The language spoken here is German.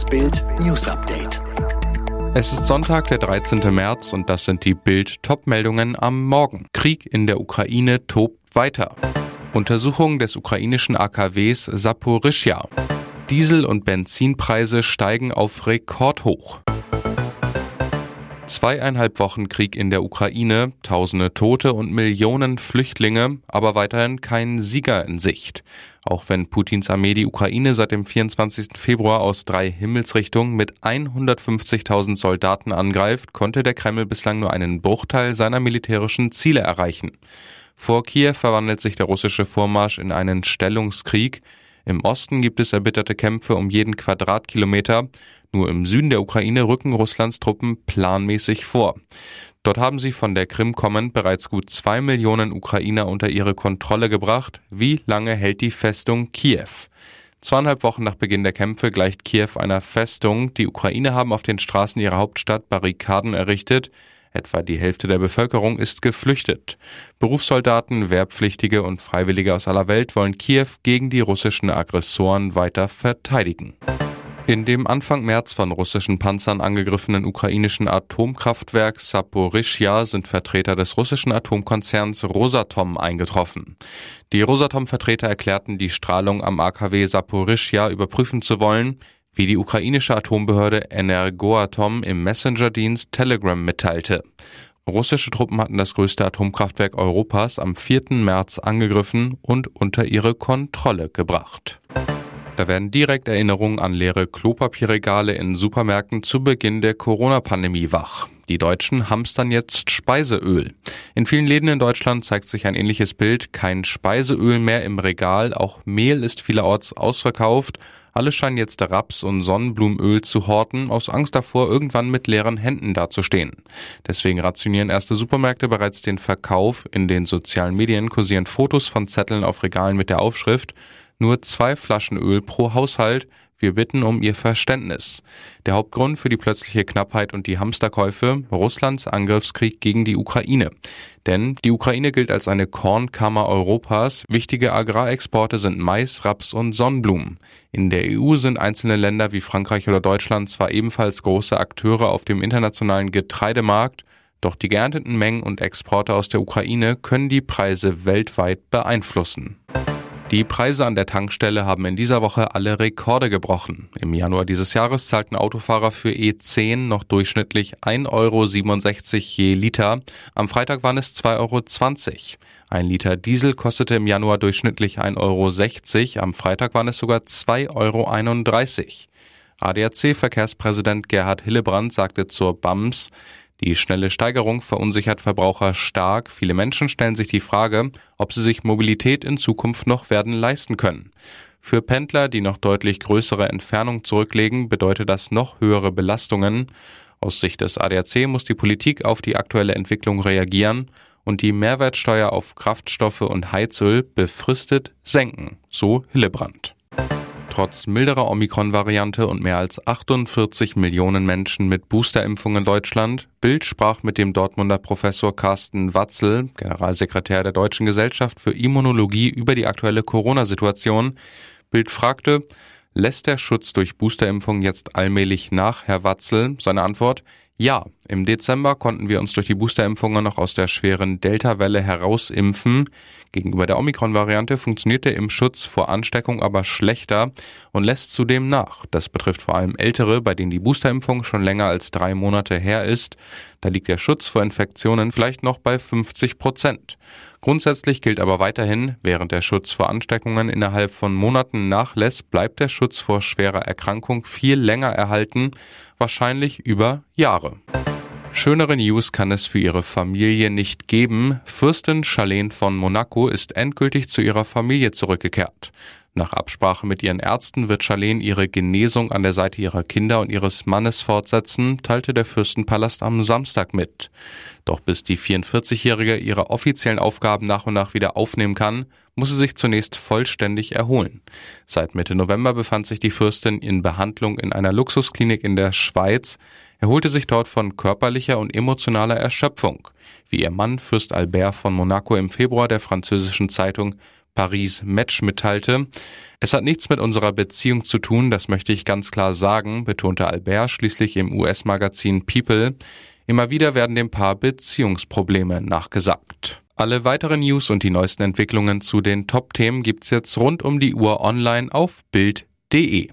Das Bild News Update. Es ist Sonntag, der 13. März und das sind die Bild Topmeldungen am Morgen. Krieg in der Ukraine tobt weiter. Untersuchung des ukrainischen AKWs Saporischja. Diesel- und Benzinpreise steigen auf Rekordhoch. Zweieinhalb Wochen Krieg in der Ukraine, tausende Tote und Millionen Flüchtlinge, aber weiterhin kein Sieger in Sicht. Auch wenn Putins Armee die Ukraine seit dem 24. Februar aus drei Himmelsrichtungen mit 150.000 Soldaten angreift, konnte der Kreml bislang nur einen Bruchteil seiner militärischen Ziele erreichen. Vor Kiew verwandelt sich der russische Vormarsch in einen Stellungskrieg. Im Osten gibt es erbitterte Kämpfe um jeden Quadratkilometer. Nur im Süden der Ukraine rücken Russlands Truppen planmäßig vor. Dort haben sie von der Krim kommend bereits gut zwei Millionen Ukrainer unter ihre Kontrolle gebracht. Wie lange hält die Festung Kiew? Zweieinhalb Wochen nach Beginn der Kämpfe gleicht Kiew einer Festung. Die Ukrainer haben auf den Straßen ihrer Hauptstadt Barrikaden errichtet. Etwa die Hälfte der Bevölkerung ist geflüchtet. Berufssoldaten, Wehrpflichtige und Freiwillige aus aller Welt wollen Kiew gegen die russischen Aggressoren weiter verteidigen. In dem Anfang März von russischen Panzern angegriffenen ukrainischen Atomkraftwerk Saporischja sind Vertreter des russischen Atomkonzerns Rosatom eingetroffen. Die Rosatom-Vertreter erklärten, die Strahlung am AKW Saporischja überprüfen zu wollen, wie die ukrainische Atombehörde Energoatom im Messenger-Dienst Telegram mitteilte. Russische Truppen hatten das größte Atomkraftwerk Europas am 4. März angegriffen und unter ihre Kontrolle gebracht. Da werden direkt Erinnerungen an leere Klopapierregale in Supermärkten zu Beginn der Corona-Pandemie wach. Die Deutschen hamstern jetzt Speiseöl. In vielen Läden in Deutschland zeigt sich ein ähnliches Bild. Kein Speiseöl mehr im Regal. Auch Mehl ist vielerorts ausverkauft. Alle scheinen jetzt Raps- und Sonnenblumenöl zu horten, aus Angst davor, irgendwann mit leeren Händen dazustehen. Deswegen rationieren erste Supermärkte bereits den Verkauf. In den sozialen Medien kursieren Fotos von Zetteln auf Regalen mit der Aufschrift nur zwei Flaschen Öl pro Haushalt. Wir bitten um Ihr Verständnis. Der Hauptgrund für die plötzliche Knappheit und die Hamsterkäufe Russlands Angriffskrieg gegen die Ukraine. Denn die Ukraine gilt als eine Kornkammer Europas. Wichtige Agrarexporte sind Mais, Raps und Sonnenblumen. In der EU sind einzelne Länder wie Frankreich oder Deutschland zwar ebenfalls große Akteure auf dem internationalen Getreidemarkt, doch die geernteten Mengen und Exporte aus der Ukraine können die Preise weltweit beeinflussen. Die Preise an der Tankstelle haben in dieser Woche alle Rekorde gebrochen. Im Januar dieses Jahres zahlten Autofahrer für E10 noch durchschnittlich 1,67 Euro je Liter. Am Freitag waren es 2,20 Euro. Ein Liter Diesel kostete im Januar durchschnittlich 1,60 Euro. Am Freitag waren es sogar 2,31 Euro. ADAC-Verkehrspräsident Gerhard Hillebrand sagte zur BAMS, die schnelle Steigerung verunsichert Verbraucher stark. Viele Menschen stellen sich die Frage, ob sie sich Mobilität in Zukunft noch werden leisten können. Für Pendler, die noch deutlich größere Entfernung zurücklegen, bedeutet das noch höhere Belastungen. Aus Sicht des ADAC muss die Politik auf die aktuelle Entwicklung reagieren und die Mehrwertsteuer auf Kraftstoffe und Heizöl befristet senken, so Hillebrand. Trotz milderer Omikron-Variante und mehr als 48 Millionen Menschen mit Boosterimpfung in Deutschland, Bild sprach mit dem Dortmunder Professor Carsten Watzel, Generalsekretär der Deutschen Gesellschaft für Immunologie, über die aktuelle Corona-Situation. Bild fragte, lässt der Schutz durch Boosterimpfung jetzt allmählich nach, Herr Watzel? Seine Antwort, ja, im Dezember konnten wir uns durch die Boosterimpfungen noch aus der schweren Delta-Welle herausimpfen. Gegenüber der Omikron-Variante funktioniert der Impfschutz vor Ansteckung aber schlechter und lässt zudem nach. Das betrifft vor allem Ältere, bei denen die Boosterimpfung schon länger als drei Monate her ist. Da liegt der Schutz vor Infektionen vielleicht noch bei 50 Prozent. Grundsätzlich gilt aber weiterhin, während der Schutz vor Ansteckungen innerhalb von Monaten nachlässt, bleibt der Schutz vor schwerer Erkrankung viel länger erhalten wahrscheinlich über Jahre. Schönere News kann es für ihre Familie nicht geben. Fürstin Charlene von Monaco ist endgültig zu ihrer Familie zurückgekehrt. Nach Absprache mit ihren Ärzten wird Charlene ihre Genesung an der Seite ihrer Kinder und ihres Mannes fortsetzen, teilte der Fürstenpalast am Samstag mit. Doch bis die 44-Jährige ihre offiziellen Aufgaben nach und nach wieder aufnehmen kann, muss sie sich zunächst vollständig erholen. Seit Mitte November befand sich die Fürstin in Behandlung in einer Luxusklinik in der Schweiz, erholte sich dort von körperlicher und emotionaler Erschöpfung, wie ihr Mann Fürst Albert von Monaco im Februar der französischen Zeitung Paris Match mitteilte. Es hat nichts mit unserer Beziehung zu tun, das möchte ich ganz klar sagen, betonte Albert schließlich im US-Magazin People. Immer wieder werden dem Paar Beziehungsprobleme nachgesagt. Alle weiteren News und die neuesten Entwicklungen zu den Top-Themen gibt's jetzt rund um die Uhr online auf Bild.de.